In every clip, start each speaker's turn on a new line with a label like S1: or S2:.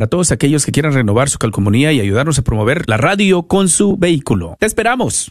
S1: para todos aquellos que quieran renovar su calcomanía y ayudarnos a promover la radio con su vehículo. ¡Te esperamos!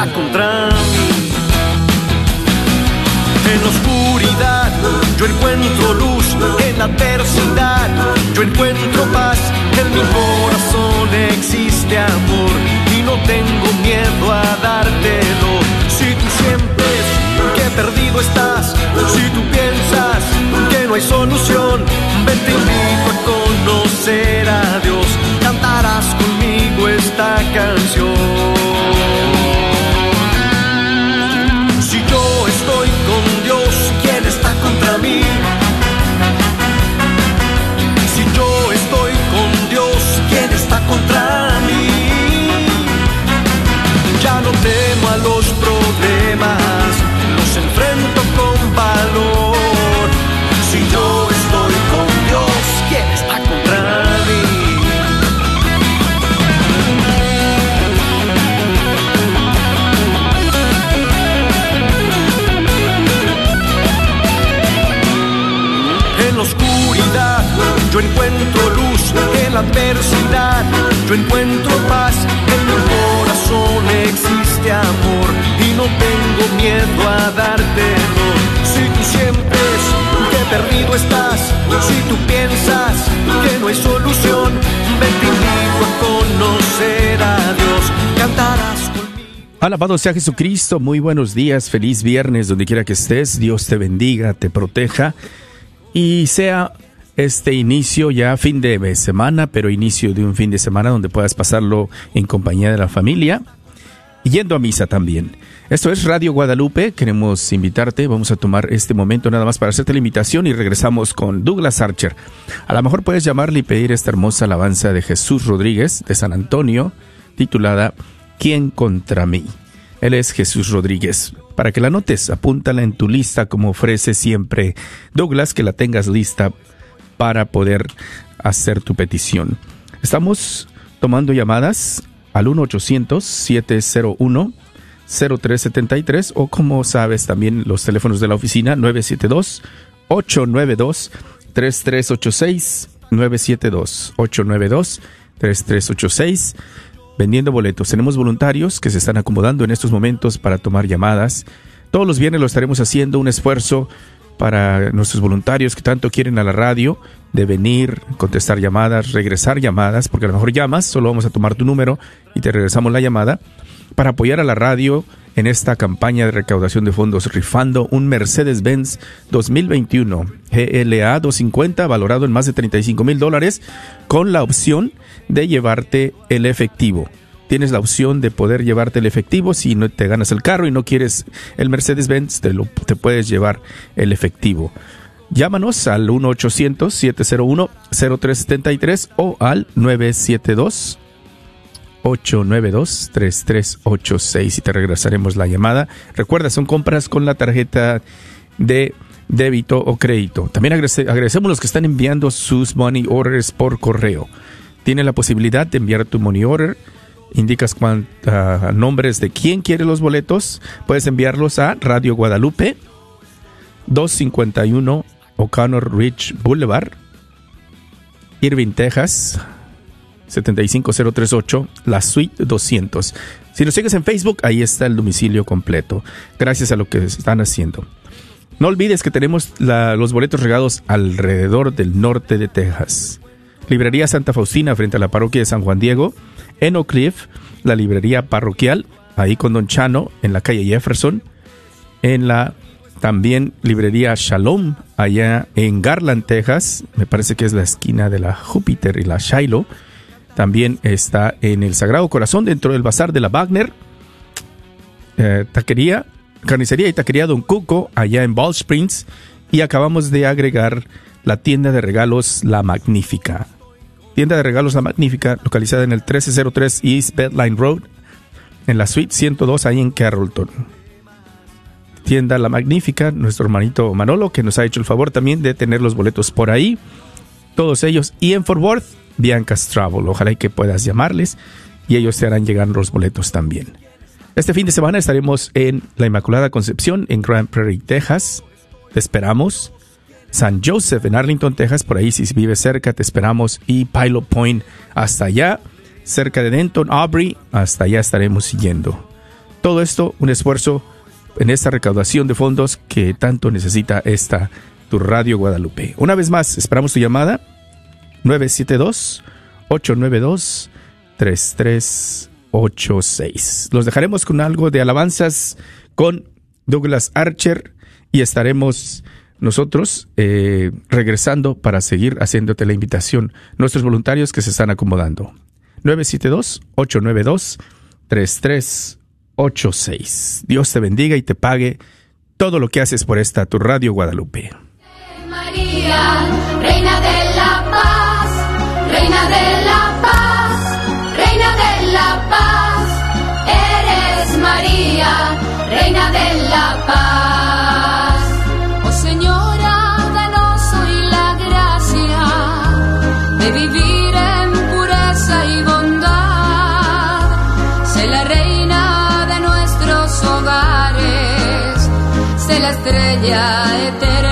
S2: ¿Quién está contra mí? En la oscuridad yo encuentro luz, en la adversidad yo encuentro paz, en mi corazón existe amor y no tengo miedo a dártelo. Si tú sientes que perdido estás, si tú piensas que no hay solución, yo encuentro paz, en mi corazón existe amor y no tengo miedo a dártelo. Si tú sientes que perdido estás, si tú piensas que no hay solución, ven invito a conocer a Dios, cantarás conmigo.
S1: Alabado sea Jesucristo, muy buenos días, feliz viernes, donde quiera que estés, Dios te bendiga, te proteja y sea este inicio ya fin de semana, pero inicio de un fin de semana donde puedas pasarlo en compañía de la familia y yendo a misa también. Esto es Radio Guadalupe, queremos invitarte, vamos a tomar este momento nada más para hacerte la invitación y regresamos con Douglas Archer. A lo mejor puedes llamarle y pedir esta hermosa alabanza de Jesús Rodríguez de San Antonio, titulada ¿Quién contra mí? Él es Jesús Rodríguez. Para que la notes, apúntala en tu lista como ofrece siempre Douglas, que la tengas lista para poder hacer tu petición. Estamos tomando llamadas al 1-800-701-0373 o como sabes también los teléfonos de la oficina 972-892-3386 972-892-3386 vendiendo boletos. Tenemos voluntarios que se están acomodando en estos momentos para tomar llamadas. Todos los viernes lo estaremos haciendo un esfuerzo para nuestros voluntarios que tanto quieren a la radio de venir, contestar llamadas, regresar llamadas, porque a lo mejor llamas, solo vamos a tomar tu número y te regresamos la llamada, para apoyar a la radio en esta campaña de recaudación de fondos rifando un Mercedes-Benz 2021 GLA 250 valorado en más de 35 mil dólares con la opción de llevarte el efectivo. Tienes la opción de poder llevarte el efectivo si no te ganas el carro y no quieres el Mercedes-Benz, te, lo, te puedes llevar el efectivo. Llámanos al 1-800-701-0373 o al 972 892-3386 y te regresaremos la llamada. Recuerda, son compras con la tarjeta de débito o crédito. También agradecemos los que están enviando sus money orders por correo. tiene la posibilidad de enviar tu money order. Indicas cuántos nombres de quién quiere los boletos. Puedes enviarlos a Radio Guadalupe, 251 O'Connor Ridge Boulevard, Irving, Texas, 75038, la suite 200. Si nos sigues en Facebook, ahí está el domicilio completo. Gracias a lo que están haciendo. No olvides que tenemos los boletos regados alrededor del norte de Texas. Librería Santa Faustina frente a la parroquia de San Juan Diego. En Oak Cliff, la librería parroquial, ahí con Don Chano, en la calle Jefferson. En la también librería Shalom, allá en Garland, Texas. Me parece que es la esquina de la Júpiter y la Shiloh. También está en el Sagrado Corazón, dentro del Bazar de la Wagner. Eh, taquería, carnicería y taquería Don Cuco, allá en Ball Springs. Y acabamos de agregar la tienda de regalos La Magnífica. Tienda de regalos La Magnífica, localizada en el 1303 East Bedline Road, en la suite 102, ahí en Carrollton. Tienda La Magnífica, nuestro hermanito Manolo, que nos ha hecho el favor también de tener los boletos por ahí. Todos ellos. Y en Fort Worth, Bianca's Travel. Ojalá que puedas llamarles y ellos te harán llegar los boletos también. Este fin de semana estaremos en la Inmaculada Concepción en Grand Prairie, Texas. Te esperamos. San Joseph en Arlington, Texas, por ahí si vives cerca, te esperamos. Y Pilot Point hasta allá, cerca de Denton, Aubrey, hasta allá estaremos siguiendo. Todo esto, un esfuerzo en esta recaudación de fondos que tanto necesita esta tu Radio Guadalupe. Una vez más, esperamos tu llamada 972-892-3386. Los dejaremos con algo de alabanzas con Douglas Archer y estaremos nosotros eh, regresando para seguir haciéndote la invitación. Nuestros voluntarios que se están acomodando. 972-892-3386. Dios te bendiga y te pague todo lo que haces por esta tu Radio Guadalupe.
S3: María, Reina de la Paz, Reina de la Paz, Reina de la Paz, eres María, Reina de la Paz. Estrella eterna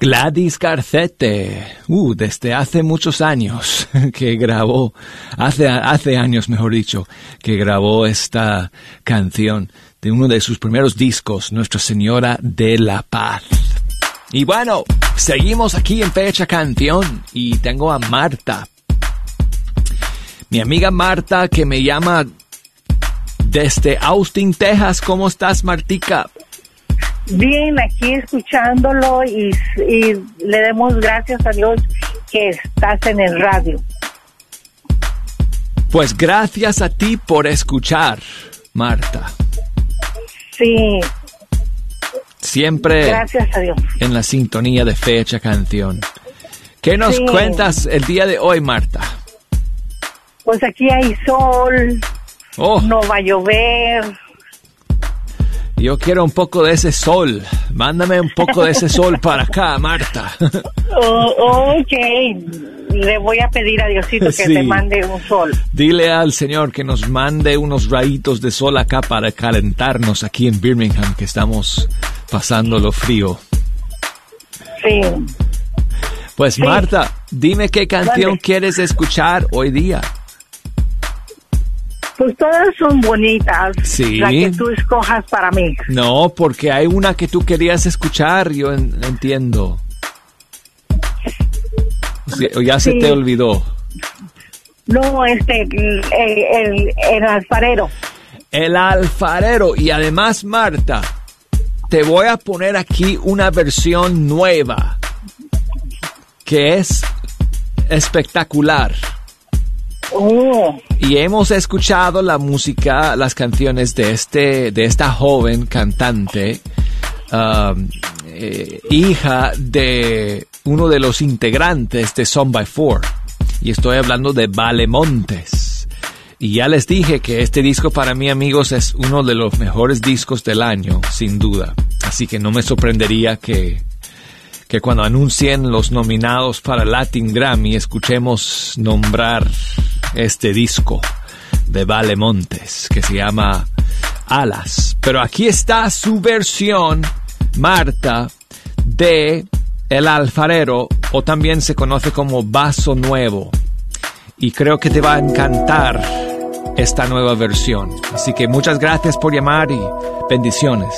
S4: Gladys Garcete, uh, desde hace muchos años que grabó, hace, hace años mejor dicho, que grabó esta canción de uno de sus primeros discos, Nuestra Señora de la Paz. Y bueno, seguimos aquí en Fecha Canción y tengo a Marta. Mi amiga Marta que me llama desde Austin, Texas. ¿Cómo estás, Martica?
S5: Bien, aquí escuchándolo y, y le demos gracias a Dios que estás en el radio.
S4: Pues gracias a ti por escuchar, Marta.
S5: Sí,
S4: Siempre
S5: gracias a Dios.
S4: en la sintonía de Fecha Canción. ¿Qué nos
S5: Sí.
S4: cuentas el día de hoy, Marta?
S5: Pues aquí hay sol,
S4: Oh,
S5: no va a llover.
S4: Yo quiero un poco de ese sol. Mándame un poco de ese sol para acá, Marta.
S5: Oh, ok, le voy a pedir a Diosito que
S4: Sí.
S5: te mande un sol.
S4: Dile al Señor que nos mande unos rayitos de sol acá para calentarnos aquí en Birmingham, que estamos pasando lo frío.
S5: Sí.
S4: Pues
S5: Sí.
S4: Marta, dime qué canción quieres escuchar hoy día.
S5: Pues todas son bonitas.
S4: Sí.
S5: La que tú escojas para mí.
S4: No, porque hay una que tú querías escuchar, yo en- entiendo. O ya se te olvidó.
S5: No, este, el, el, el alfarero.
S4: El alfarero. Y además, Marta, te voy a poner aquí una versión nueva que es espectacular.
S5: Oh,
S4: Y hemos escuchado la música, las canciones de este, de esta joven cantante, um, eh, hija de uno de los integrantes de Son by Four. Y estoy hablando de Vale Montes. Y ya les dije que este disco para mí, amigos, es uno de los mejores discos del año, sin duda. Así que no me sorprendería que, que cuando anuncien los nominados para Latin Grammy escuchemos nombrar este disco de Vale Montes que se llama Alas. Pero aquí está su versión, Marta, de El Alfarero o también se conoce como Vaso Nuevo. Y creo que te va a encantar esta nueva versión. Así que muchas gracias por llamar y bendiciones.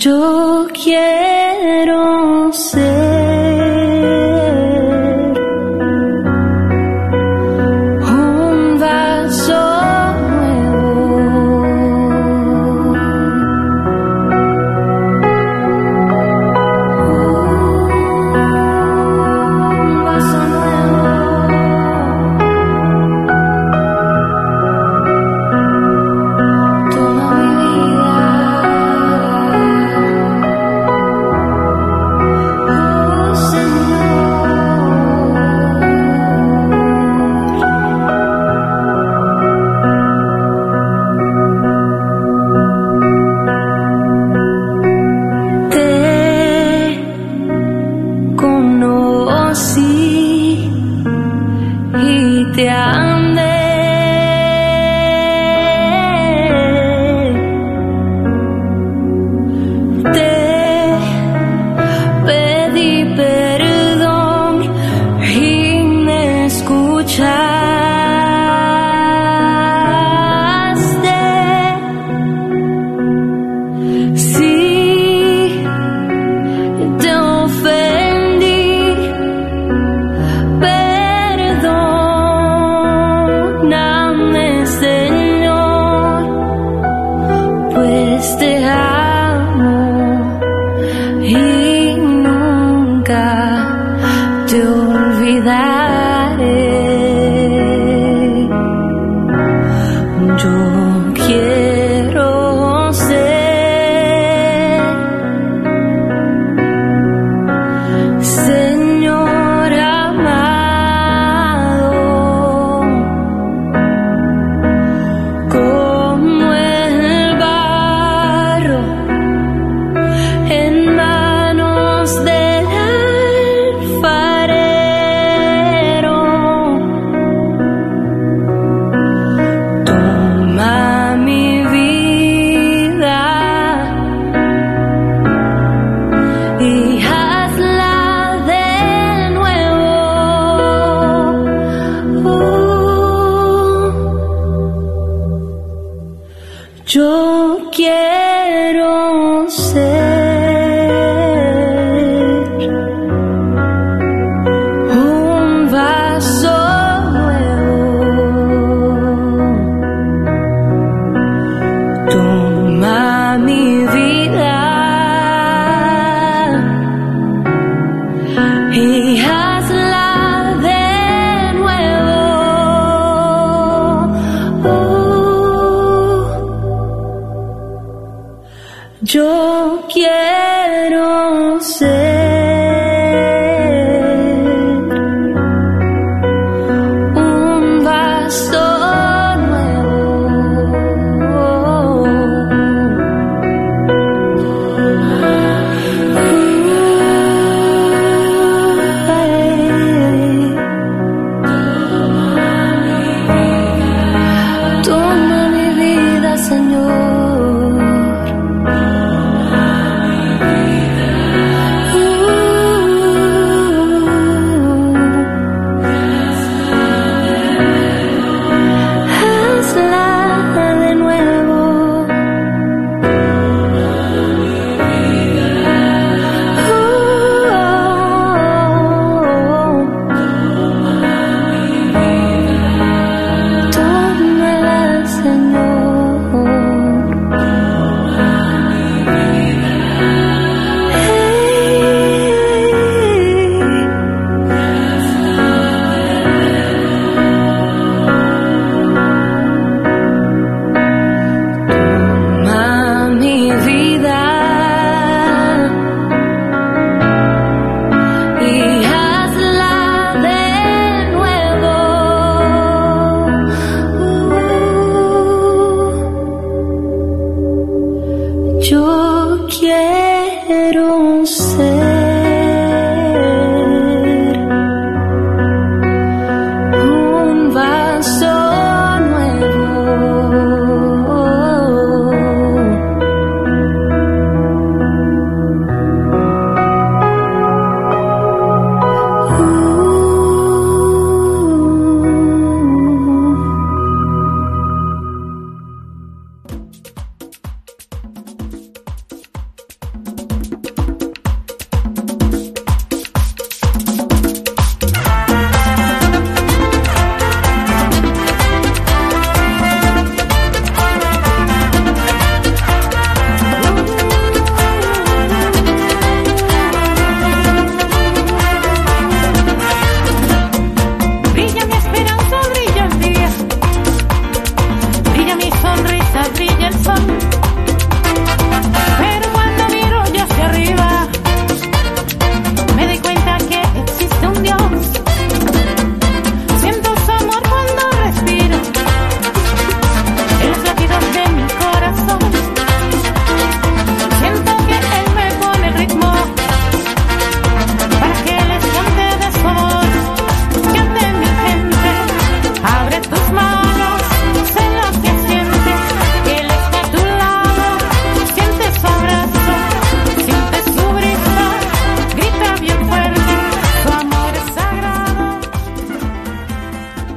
S3: Yo quiero ser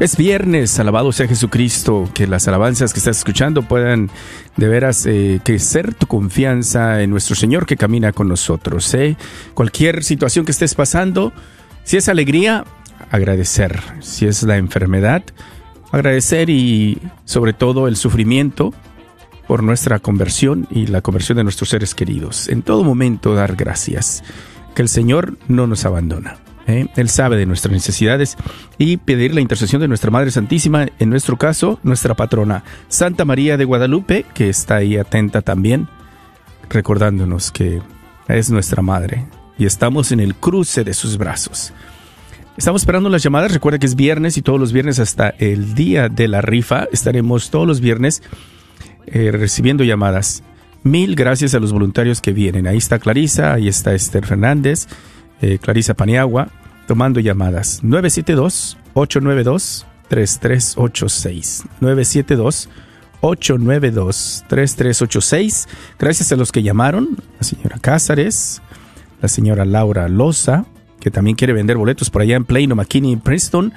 S1: Es viernes, alabado sea Jesucristo, que las alabanzas que estás escuchando puedan de veras eh, crecer tu confianza en nuestro Señor que camina con nosotros. ¿eh? Cualquier situación que estés pasando, si es alegría, agradecer. Si es la enfermedad, agradecer y sobre todo el sufrimiento por nuestra conversión y la conversión de nuestros seres queridos. En todo momento dar gracias, que el Señor no nos abandona. ¿Eh? Él sabe de nuestras necesidades y pedir la intercesión de nuestra Madre Santísima, en nuestro caso, nuestra patrona Santa María de Guadalupe, que está ahí atenta también, recordándonos que es nuestra Madre y estamos en el cruce de sus brazos. Estamos esperando las llamadas, recuerda que es viernes y todos los viernes hasta el día de la rifa estaremos todos los viernes eh, recibiendo llamadas. Mil gracias a los voluntarios que vienen. Ahí está Clarisa, ahí está Esther Fernández, eh, Clarisa Paniagua, tomando llamadas. 972-892-3386. 972-892-3386. Gracias a los que llamaron, la señora Cázares, la señora Laura Loza, que también quiere vender boletos por allá en Plano, McKinney Princeton,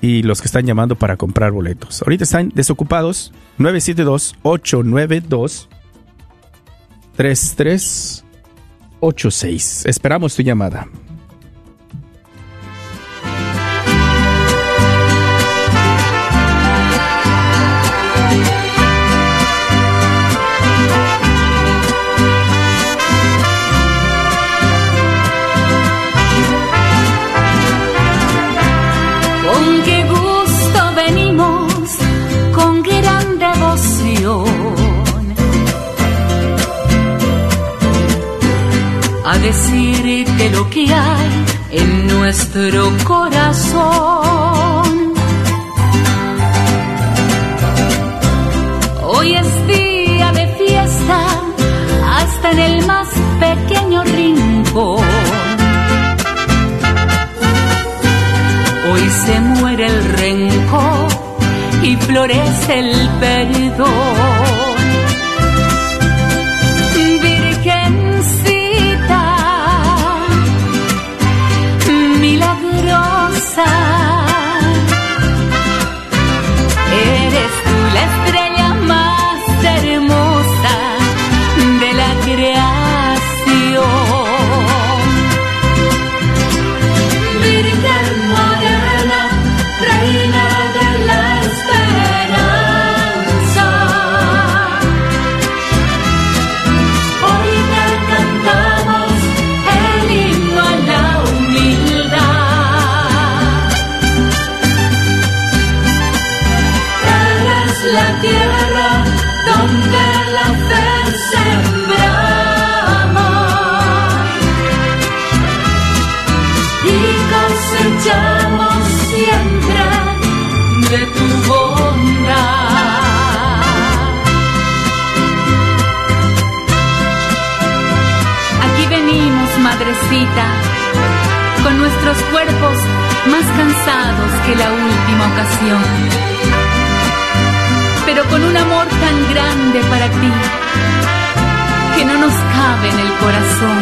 S1: y los que están llamando para comprar boletos. Ahorita están desocupados. 972-892-3386. Esperamos tu llamada.
S3: Decirte lo que hay en nuestro corazón. Hoy es día de fiesta, hasta en el más pequeño rincón. Hoy se muere el rencor y florece el perdón. Madrecita, con nuestros cuerpos más cansados que la última ocasión, pero con un amor tan grande para ti que no nos cabe en el corazón.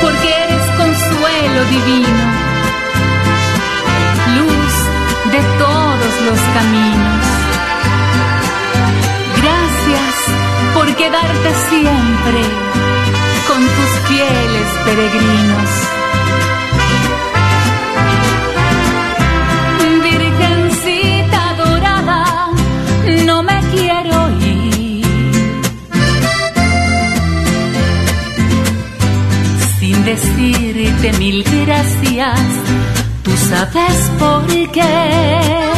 S3: Porque eres consuelo divino, luz de todos los caminos. Gracias por quedarte siempre fieles peregrinos. Virgencita dorada, no me quiero ir. sin decirte mil gracias, tú sabes por qué.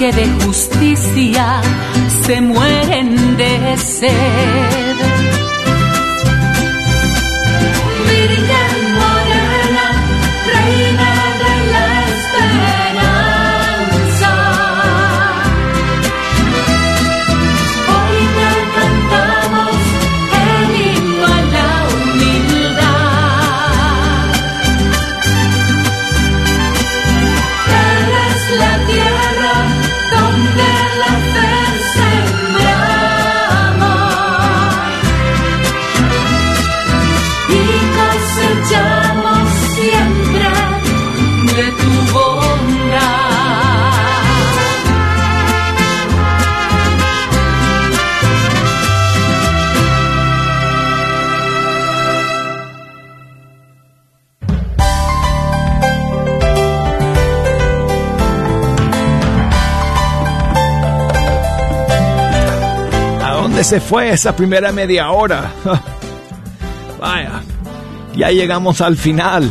S3: Que de justicia se mueren de sed.
S4: Se fue esa primera media hora? Vaya, ya llegamos al final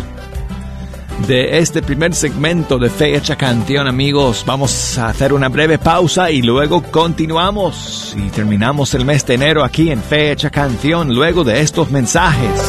S4: de este primer segmento de Fecha Canción, amigos. Vamos a hacer una breve pausa y luego continuamos y terminamos el mes de enero aquí en Fecha Canción luego de estos mensajes.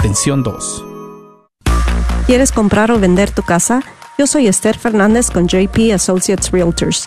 S1: extensión 2.
S6: ¿Quieres comprar o vender tu casa? Yo soy Esther Fernández con JP Associates Realtors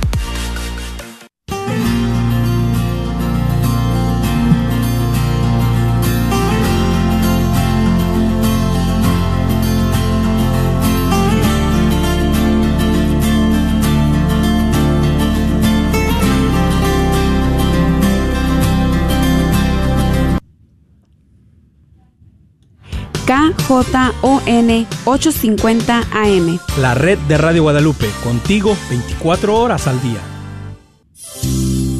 S7: KJON 850 AM.
S8: La red de Radio Guadalupe, contigo 24 horas al día.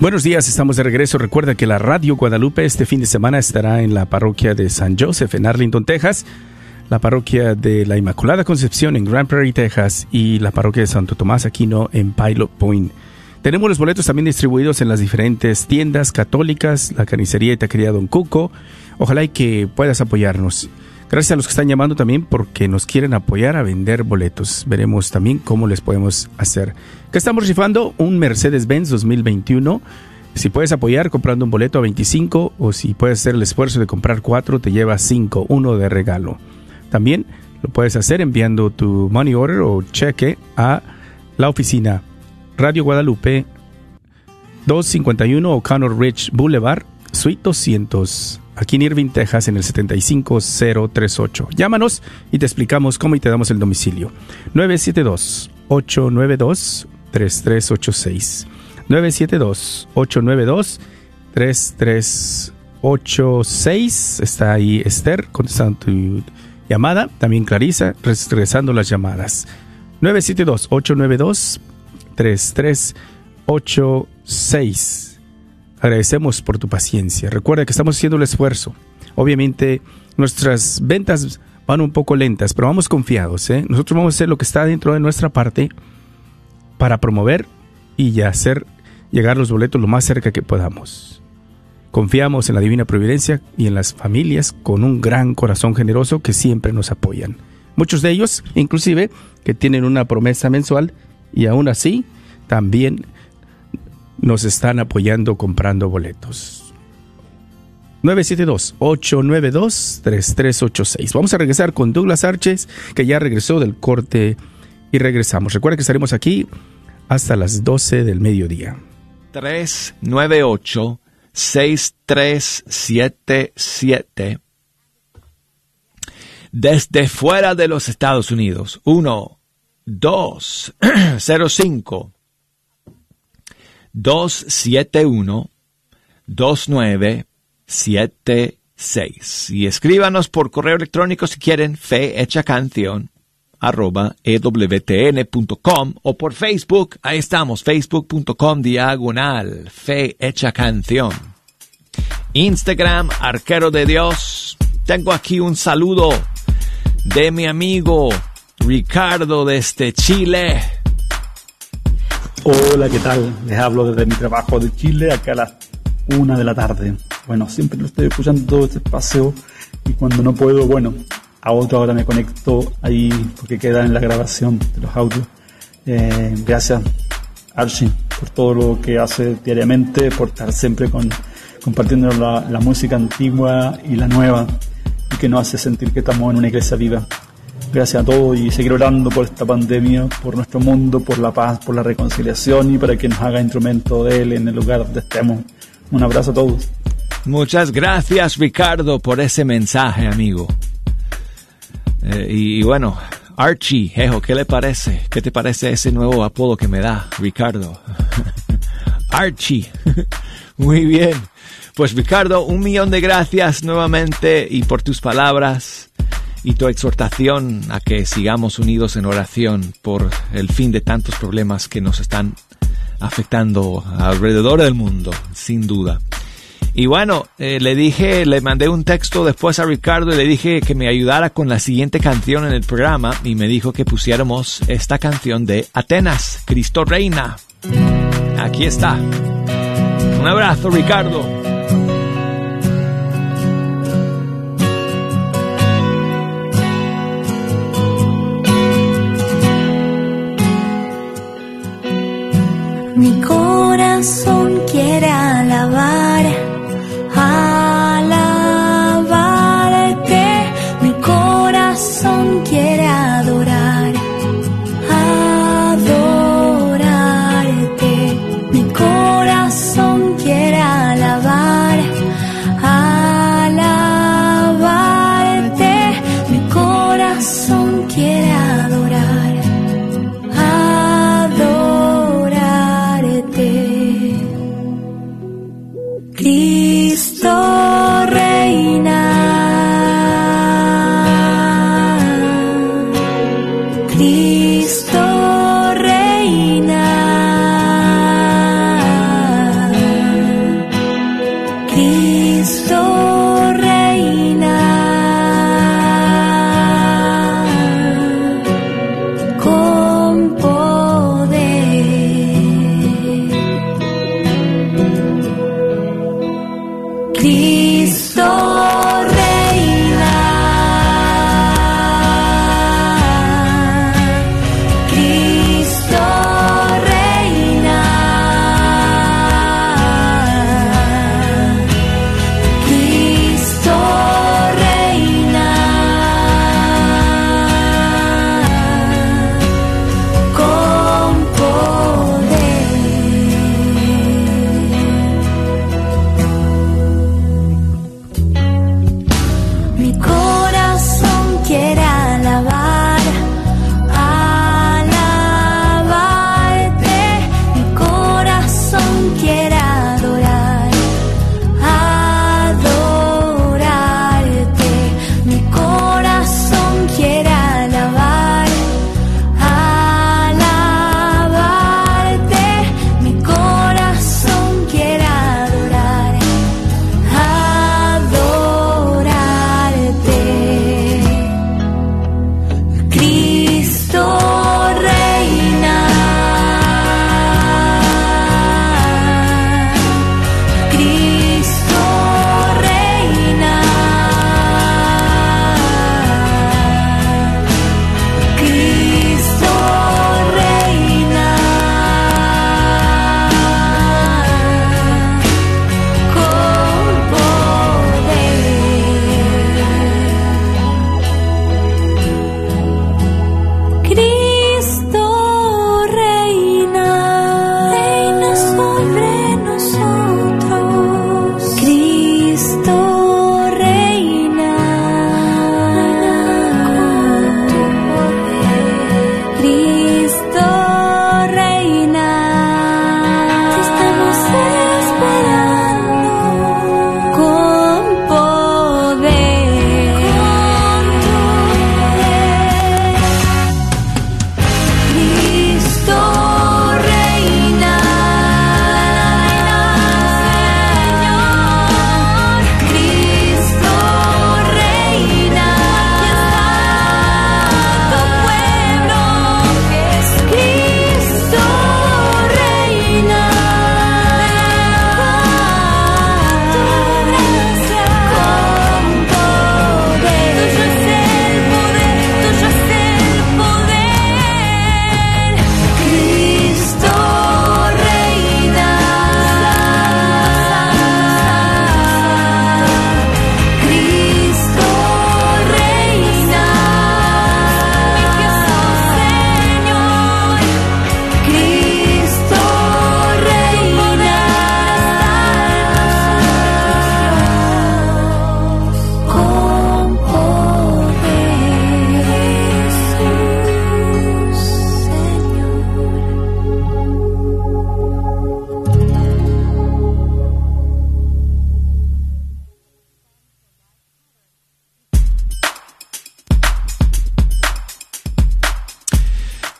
S1: Buenos días, estamos de regreso. Recuerda que la Radio Guadalupe este fin de semana estará en la parroquia de San Joseph en Arlington, Texas, la parroquia de la Inmaculada Concepción en Grand Prairie, Texas y la parroquia de Santo Tomás Aquino en Pilot Point. Tenemos los boletos también distribuidos en las diferentes tiendas católicas, la carnicería y taquería Don Cuco. Ojalá y que puedas apoyarnos. Gracias a los que están llamando también porque nos quieren apoyar a vender boletos. Veremos también cómo les podemos hacer. Que estamos rifando un Mercedes-Benz 2021. Si puedes apoyar comprando un boleto a 25 o si puedes hacer el esfuerzo de comprar 4, te lleva 5, uno de regalo. También lo puedes hacer enviando tu money order o cheque a la oficina Radio Guadalupe 251 O'Connor Ridge Boulevard, Suite 200, aquí en Irving, Texas, en el 75038. Llámanos y te explicamos cómo y te damos el domicilio. 972-892-3386. 972-892-3386. Está ahí Esther contestando tu llamada. También Clarisa regresando las llamadas. 972-892-3386. Agradecemos por tu paciencia. Recuerda que estamos haciendo el esfuerzo. Obviamente nuestras ventas van un poco lentas, pero vamos confiados. ¿eh? Nosotros vamos a hacer lo que está dentro de nuestra parte para promover y hacer llegar los boletos lo más cerca que podamos. Confiamos en la divina providencia y en las familias con un gran corazón generoso que siempre nos apoyan. Muchos de ellos, inclusive, que tienen una promesa mensual y aún así también nos están apoyando comprando boletos. 972-892-3386. Vamos a regresar con Douglas Arches, que ya regresó del corte y regresamos. Recuerda que estaremos aquí hasta las 12 del mediodía.
S4: 398-6377. Desde fuera de los Estados Unidos. 1, 2, 05 271 2976. Y escríbanos por correo electrónico si quieren fe hecha canción arroba ewtn.com o por Facebook, ahí estamos, facebook.com diagonal fe hecha canción. Instagram, arquero de Dios. Tengo aquí un saludo de mi amigo Ricardo desde Chile.
S9: Hola, ¿qué tal? Les hablo desde mi trabajo de Chile, acá a las una de la tarde. Bueno, siempre lo estoy escuchando todo este paseo y cuando no puedo, bueno, a otra hora me conecto ahí porque queda en la grabación de los audios. Eh, gracias, Archie, por todo lo que hace diariamente, por estar siempre con, compartiendo la, la música antigua y la nueva y que nos hace sentir que estamos en una iglesia viva. Gracias a todos y seguir orando por esta pandemia, por nuestro mundo, por la paz, por la reconciliación y para que nos haga instrumento de Él en el lugar donde estemos. Un abrazo a todos.
S4: Muchas gracias Ricardo por ese mensaje, amigo. Eh, y, bueno, Archie, ¿qué le parece? ¿Qué te parece ese nuevo apodo que me da Ricardo? Archie. Muy bien. Pues Ricardo, un millón de gracias nuevamente y por tus palabras y tu exhortación a que sigamos unidos en oración por el fin de tantos problemas que nos están afectando alrededor del mundo, sin duda. Y bueno, eh, le dije, le mandé un texto después a Ricardo y le dije que me ayudara con la siguiente canción en el programa y me dijo que pusiéramos esta canción de Atenas, Cristo Reina. Aquí está. Un abrazo, Ricardo.
S10: Corazón quiere alabar,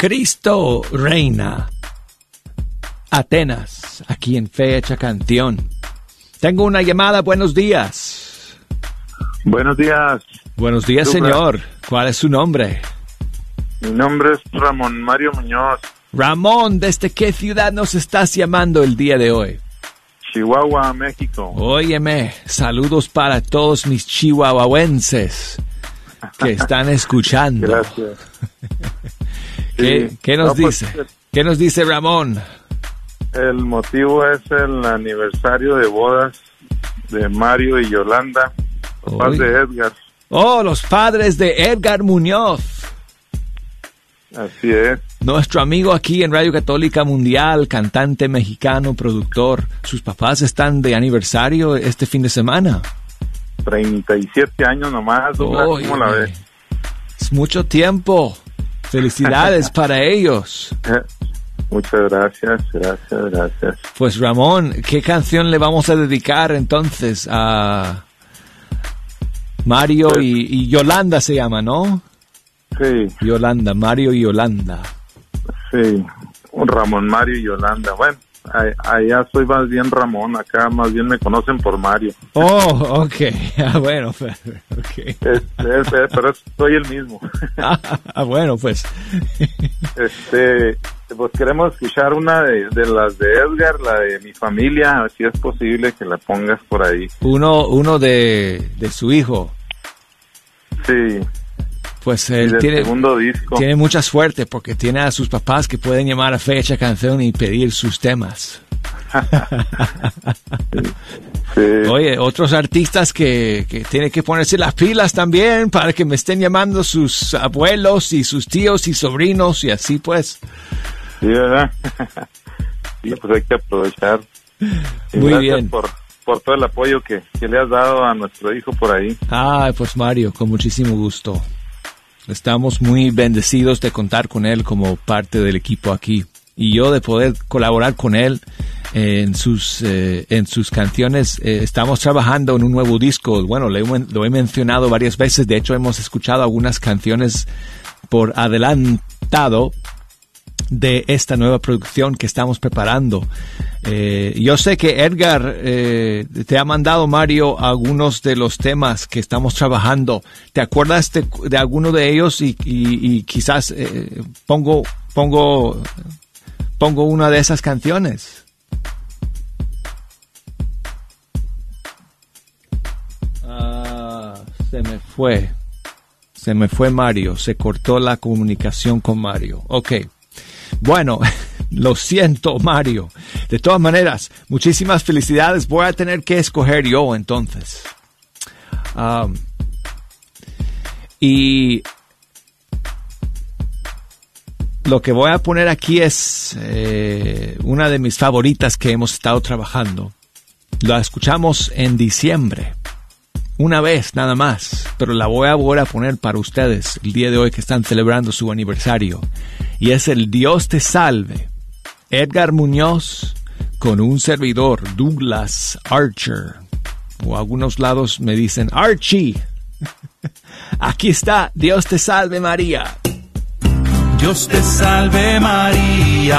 S10: Cristo reina.
S4: Atenas, aquí en Fecha Canción. Tengo una llamada, buenos días.
S11: Buenos días.
S4: Buenos días, señor. ¿Cuál es su nombre?
S11: Mi nombre es Ramón Mario Muñoz,
S4: Ramón, ¿desde qué ciudad nos estás llamando el día de hoy?
S11: Chihuahua, México.
S4: Óyeme, saludos para todos mis chihuahuenses que están escuchando.
S11: Gracias.
S4: ¿Qué,
S11: Sí.
S4: qué nos
S11: No, pues,
S4: dice? ¿Qué nos dice Ramón?
S11: El motivo es el aniversario de bodas de Mario y Yolanda, papás
S4: Uy.
S11: de Edgar.
S4: Oh, los padres de Edgar Muñoz,
S11: Así es.
S4: nuestro amigo aquí en Radio Católica Mundial, cantante mexicano, productor. Sus papás están de aniversario este fin de semana.
S11: 37 años nomás, Douglas, ¿cómo la ves?
S4: Es mucho tiempo. Felicidades para ellos.
S11: Muchas gracias, gracias, gracias.
S4: Pues Ramón, ¿qué canción le vamos a dedicar entonces a Mario y, y Yolanda se llama, ¿no?
S11: Sí,
S4: Yolanda, Mario y Yolanda.
S11: sí. Ramón Mario y Yolanda. Bueno, allá soy más bien Ramón, acá más bien me conocen por Mario.
S4: Oh, ok. Ah, bueno, pues, ok.
S11: Es- es- es- pero soy el mismo.
S4: Ah, bueno, pues.
S11: Este, pues queremos escuchar una de, de las de Edgar, la de mi familia, si es posible que la pongas por ahí.
S4: Uno, uno de, de su hijo.
S11: Sí,
S4: Pues él tiene,
S11: disco.
S4: tiene mucha suerte porque tiene a sus papás que pueden llamar a fecha canción y pedir sus temas. Oye, otros artistas que, que tienen que ponerse las pilas también para que me estén llamando sus abuelos y sus tíos y sobrinos y así pues.
S11: Sí, ¿verdad? sí, pues hay que aprovechar. Y
S4: Muy
S11: gracias
S4: bien.
S11: Por, por todo el apoyo que, que le has dado a nuestro hijo por ahí.
S4: Ah, pues Mario, con muchísimo gusto. Estamos muy bendecidos de contar con él como parte del equipo aquí y yo de poder colaborar con él en sus eh, en sus canciones. Eh, estamos trabajando en un nuevo disco. Bueno, lo he, lo he mencionado varias veces. De hecho, hemos escuchado algunas canciones por adelantado de esta nueva producción que estamos preparando. Eh, yo sé que Edgar eh, te ha mandado, Mario, algunos de los temas que estamos trabajando. ¿Te acuerdas de, alguno de ellos? Y quizás eh, pongo, pongo, pongo una de esas canciones. Ah, se me fue. Se me fue Mario. Se cortó la comunicación con Mario. Ok. Bueno, lo siento, Mario. De todas maneras, muchísimas felicidades. Voy a tener que escoger yo entonces. Y lo que voy a poner aquí es eh, una de mis favoritas que hemos estado trabajando. La escuchamos en diciembre. Una vez nada más, pero la voy a volver a poner para ustedes el día de hoy que están celebrando su aniversario. Y es el Dios te salve. Edgar Muñoz con un servidor, Douglas Archer. O algunos lados me dicen Archie. Aquí está, Dios te salve María.
S12: Dios te salve María.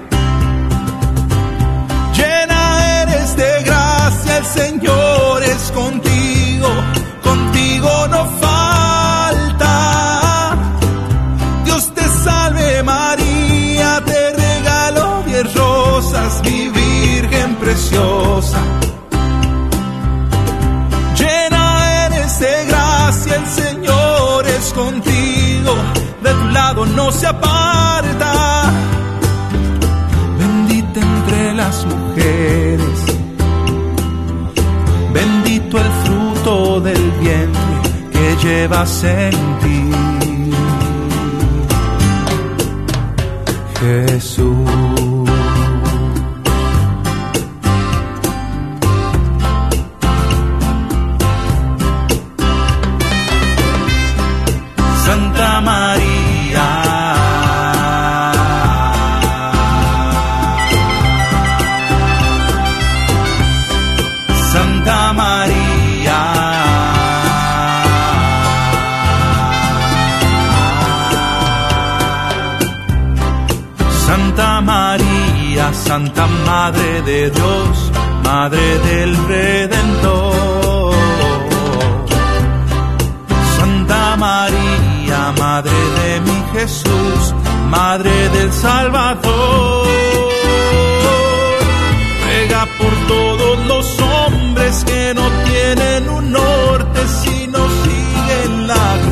S12: el Señor es contigo, contigo no falta. Dios te salve María, te regalo diez rosas, mi Virgen preciosa. Llena eres de gracia, el Señor es contigo, de tu lado no se aparta. Bendita entre las mujeres del vientre que llevas en ti. Jesús. Santa Madre de Dios, Madre del Redentor. Santa María, Madre de mi Jesús, Madre del Salvador. Ruega por todos los hombres que no tienen un norte sino siguen la cruz.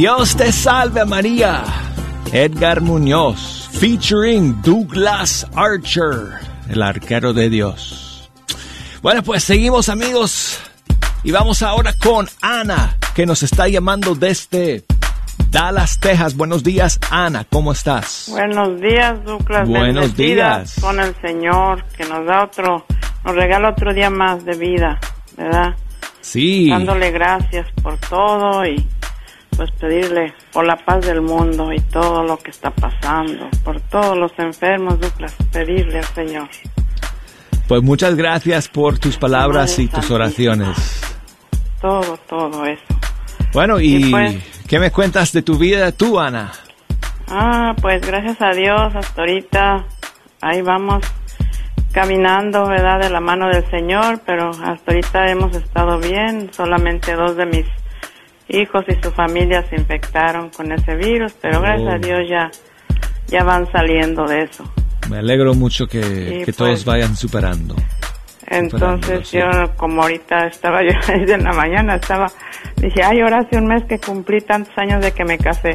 S12: Dios te salve María.
S4: Edgar Muñoz, featuring Douglas Archer, el arquero de Dios. Bueno, pues seguimos amigos y vamos ahora con Ana, que nos está llamando desde Dallas, Texas. Buenos días, Ana, ¿cómo estás?
S13: Buenos días, Douglas.
S4: Buenos días.
S13: Con el Señor que nos da otro, nos regala otro día más de vida, ¿verdad?
S4: Sí.
S13: Dándole gracias por todo y pues pedirle por la paz del mundo y todo lo que está pasando, por todos los enfermos, Douglas, pedirle al Señor.
S4: Pues muchas gracias por tus palabras y tus oraciones.
S13: Todo, todo eso.
S4: Bueno, y
S13: Y pues-
S4: ¿qué me cuentas de tu vida tú, Ana?
S13: Ah, pues gracias a Dios, hasta ahorita ahí vamos caminando, ¿verdad? De la mano del Señor, pero hasta ahorita hemos estado bien. Solamente dos de mis hijos y su familia se infectaron con ese virus, pero gracias
S4: Oh.
S13: a Dios ya, ya van saliendo de eso.
S4: Me alegro mucho que, que
S13: pues.
S4: todos vayan superando.
S13: Entonces yo, como ahorita estaba yo en la mañana, estaba, dije, ay, ahora hace un mes que cumplí tantos años de que me casé.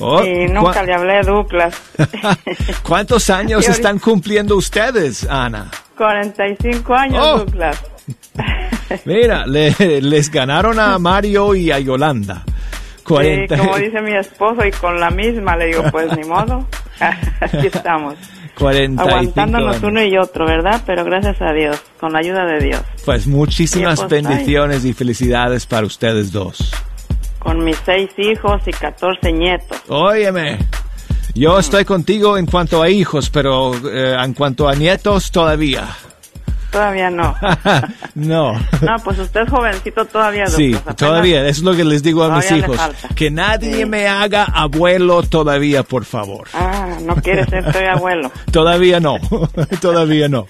S4: Oh,
S13: y nunca
S4: ¿cuá-
S13: le hablé a Douglas.
S4: ¿Cuántos años están cumpliendo ustedes, Ana?
S13: 45 años,
S4: Oh.
S13: Douglas.
S4: Mira, le- les ganaron a Mario y a Yolanda. 40.
S13: Sí, como dice mi esposo, y con la misma, le digo, pues ni modo. Aquí estamos.
S4: 45
S13: Aguantándonos
S4: años.
S13: uno y otro, ¿verdad? Pero gracias a Dios, con la ayuda de Dios.
S4: Pues muchísimas bendiciones y felicidades para ustedes dos.
S13: Con mis seis hijos y 14 nietos.
S4: Óyeme, yo estoy contigo en cuanto a hijos, pero eh, en cuanto a nietos todavía.
S13: Todavía no.
S4: no.
S13: No, pues usted es jovencito todavía,
S4: Sí,
S13: apenas-
S4: todavía, eso es lo que les digo a mis hijos. Que nadie
S13: Sí.
S4: me haga abuelo todavía, por favor.
S13: Ah, no quiere ser soy abuelo.
S4: Todavía no, todavía no.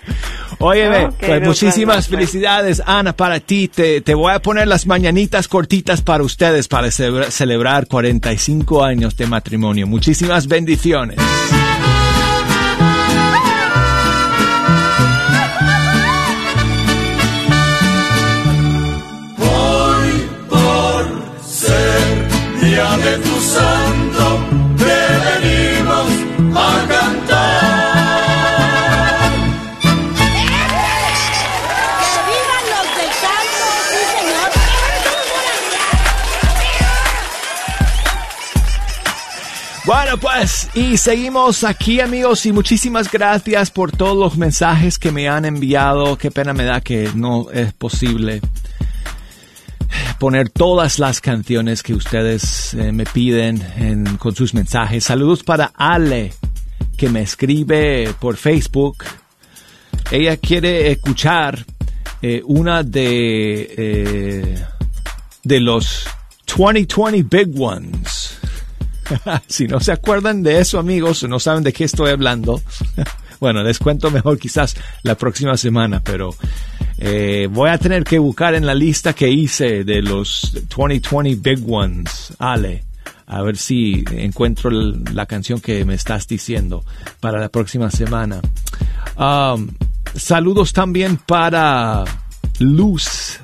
S4: Óyeme, pues muchísimas felicidades, Ana, para ti. Te, te voy a poner las mañanitas cortitas para ustedes para celebra- celebrar 45 años de matrimonio. Muchísimas bendiciones.
S2: De tu santo, te venimos a cantar.
S10: ¡Vivan los del canto! ¡Sí, señor!
S4: Bueno, pues, y seguimos aquí, amigos, y muchísimas gracias por todos los mensajes que me han enviado. Qué pena me da que no es posible poner todas las canciones que ustedes eh, me piden en- con sus mensajes. Saludos para Ale, que me escribe por Facebook. Ella quiere escuchar eh, una de, eh, de los 2020 Big Ones. si no se acuerdan de eso, amigos, no saben de qué estoy hablando. bueno, les cuento mejor quizás la próxima semana, pero eh, voy a tener que buscar en la lista que hice de los 2020 Big Ones, Ale. A ver si encuentro la canción que me estás diciendo para la próxima semana. Um, saludos también para Luz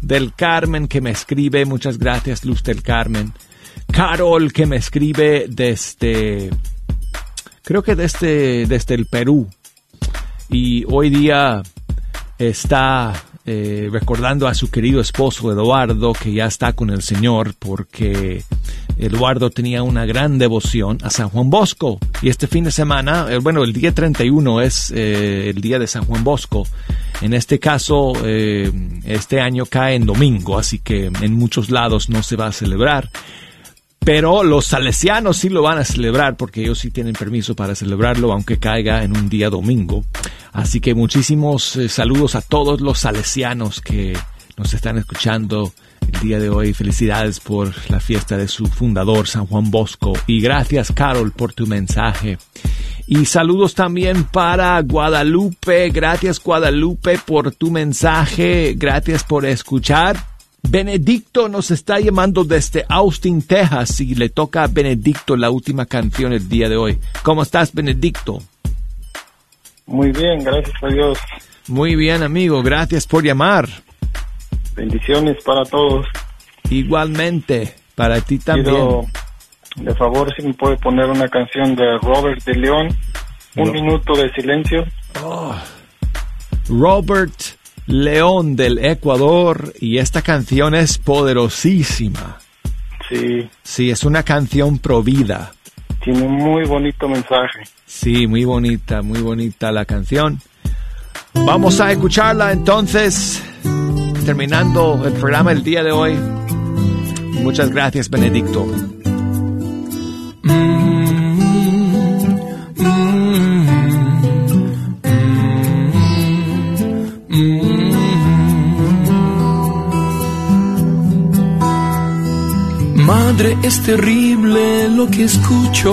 S4: del Carmen que me escribe. Muchas gracias, Luz del Carmen. Carol que me escribe desde, creo que desde, desde el Perú. Y hoy día está eh, recordando a su querido esposo Eduardo, que ya está con el Señor, porque Eduardo tenía una gran devoción a San Juan Bosco. Y este fin de semana, eh, bueno, el día 31 es eh, el día de San Juan Bosco. En este caso, este año cae en domingo, así que en muchos lados no se va a celebrar. Pero los salesianos sí lo van a celebrar porque ellos sí tienen permiso para celebrarlo aunque caiga en un día domingo. Así que muchísimos eh, saludos a todos los salesianos que nos están escuchando el día de hoy. Felicidades por la fiesta de su fundador, San Juan Bosco. Y gracias, Carol, por tu mensaje. Y saludos también para Guadalupe. Gracias, Guadalupe, por tu mensaje. Gracias por escuchar. Benedicto nos está llamando desde Austin, Texas, y le toca a Benedicto la última canción el día de hoy. ¿Cómo estás, Benedicto?
S14: Muy bien, gracias a Dios.
S4: Muy bien, amigo. Gracias por llamar.
S14: Bendiciones para todos.
S4: Igualmente, para ti también.
S14: Quiero, de favor, si me puede poner una canción de Robert de León, Un
S4: No.
S14: minuto de silencio.
S4: Robert León del Ecuador y esta canción es poderosísima.
S14: Sí.
S4: Sí, es una canción provida.
S14: Tiene un muy bonito mensaje.
S4: Sí, muy bonita, muy bonita la canción. Vamos a escucharla entonces, terminando el programa el día de hoy. Muchas gracias, Benedicto.
S15: Madre, es terrible lo que escucho.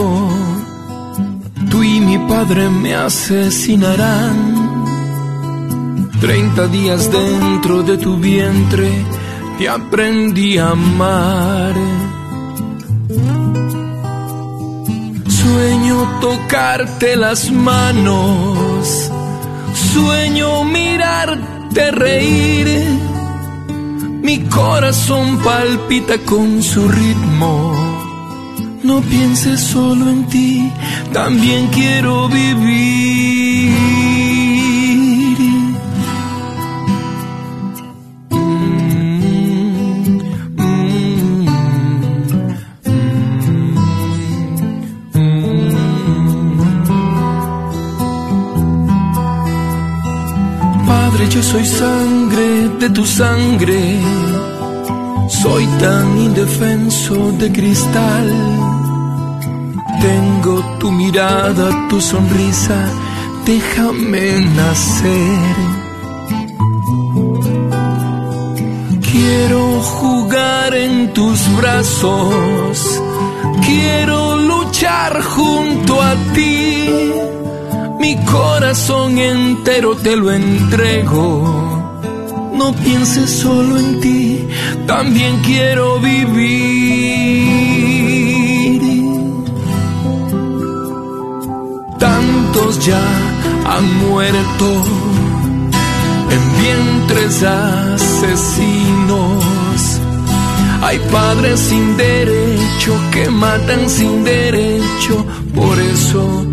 S15: Tú y mi padre me asesinarán. Treinta días dentro de tu vientre te aprendí a amar. Sueño tocarte las manos, sueño mirarte reír. Mi corazón palpita con su ritmo. No pienses solo en ti, también quiero vivir. Soy sangre de tu sangre. Soy tan indefenso de cristal. Tengo tu mirada, tu sonrisa. Déjame nacer. Quiero jugar en tus brazos. Quiero luchar junto a ti. Mi corazón entero te lo entrego. No pienses solo en ti, también quiero vivir. Tantos ya han muerto en vientres asesinos. Hay padres sin derecho que matan sin derecho, por eso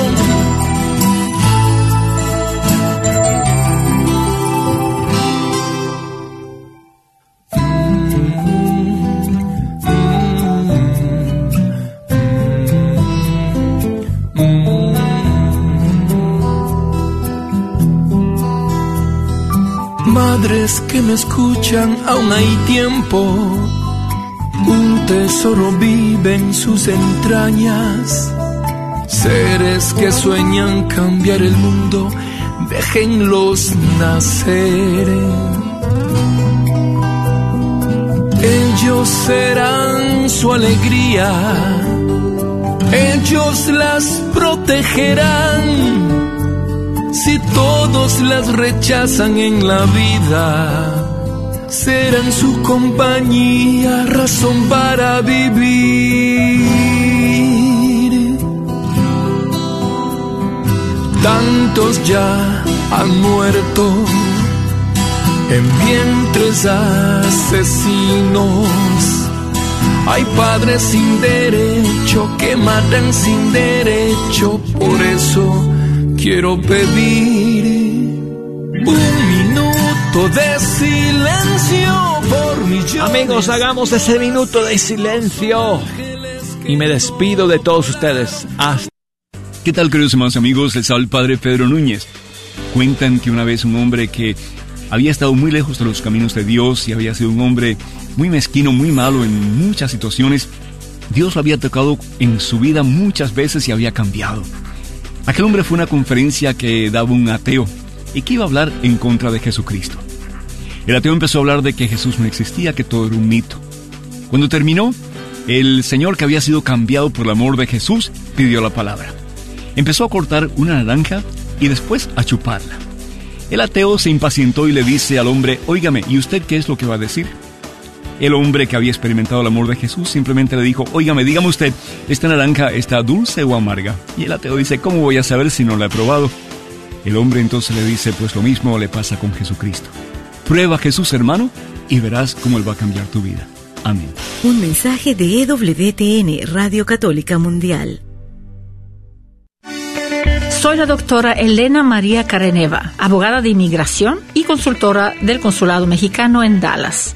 S15: Madres que me escuchan, aún hay tiempo. Un tesoro vive en sus entrañas. Seres que sueñan cambiar el mundo, déjenlos nacer. Ellos serán su alegría, ellos las protegerán. Si todos las rechazan en la vida, serán su compañía, razón para vivir. Tantos ya han muerto en vientres asesinos. Hay padres sin derecho que matan sin derecho, por eso quiero pedir un minuto de silencio por millones.
S4: Amigos, hagamos ese minuto de silencio. Y me despido de todos ustedes. Hasta
S16: ¿Qué tal, queridos hermanos amigos? Les habla el padre Pedro Núñez. Cuentan que una vez un hombre que había estado muy lejos de los caminos de Dios y había sido un hombre muy mezquino, muy malo en muchas situaciones, Dios lo había tocado en su vida muchas veces y había cambiado. Aquel hombre fue una conferencia que daba un ateo y que iba a hablar en contra de Jesucristo. El ateo empezó a hablar de que Jesús no existía, que todo era un mito. Cuando terminó, el Señor que había sido cambiado por el amor de Jesús pidió la palabra. Empezó a cortar una naranja y después a chuparla. El ateo se impacientó y le dice al hombre, óigame, ¿y usted qué es lo que va a decir? El hombre que había experimentado el amor de Jesús simplemente le dijo, óigame, dígame usted, ¿esta naranja está dulce o amarga? Y el ateo dice, ¿cómo voy a saber si no la he probado? El hombre entonces le dice, pues lo mismo le pasa con Jesucristo. Prueba a Jesús, hermano, y verás cómo Él va a cambiar tu vida. Amén.
S17: Un mensaje de EWTN, Radio Católica Mundial.
S18: Soy la doctora Elena María Careneva, abogada de inmigración y consultora del Consulado Mexicano en Dallas.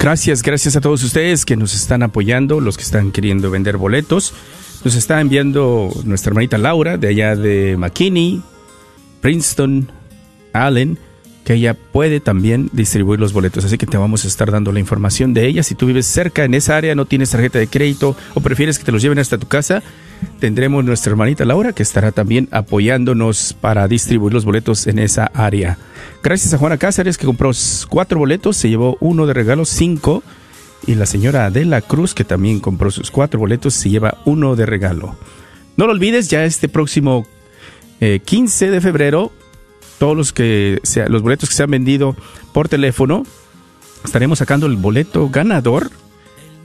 S1: Gracias, gracias a todos ustedes que nos están apoyando, los que están queriendo vender boletos. Nos está enviando nuestra hermanita Laura de allá de McKinney, Princeton, Allen, ella puede también distribuir los boletos. Así que te vamos a estar dando la información de ella. Si tú vives cerca en esa área, no tienes tarjeta de crédito o prefieres que te los lleven hasta tu casa, tendremos nuestra hermanita Laura que estará también apoyándonos para distribuir los boletos en esa área. Gracias a Juana Cáceres que compró cuatro boletos, se llevó uno de regalo, cinco. Y la señora Adela Cruz que también compró sus cuatro boletos, se lleva uno de regalo. No lo olvides, ya este próximo eh, 15 de febrero, todos los, que sea, los boletos que se han vendido por teléfono, estaremos sacando el boleto ganador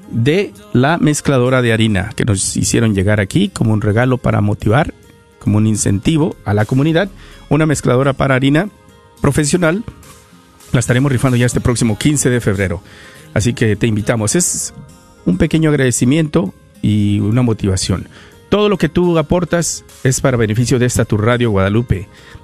S1: de la mezcladora de harina que nos hicieron llegar aquí como un regalo para motivar, como un incentivo a la comunidad. Una mezcladora para harina profesional. La estaremos rifando ya este próximo 15 de febrero. Así que te invitamos. Es un pequeño agradecimiento y una motivación. Todo lo que tú aportas es para beneficio de esta tu radio Guadalupe.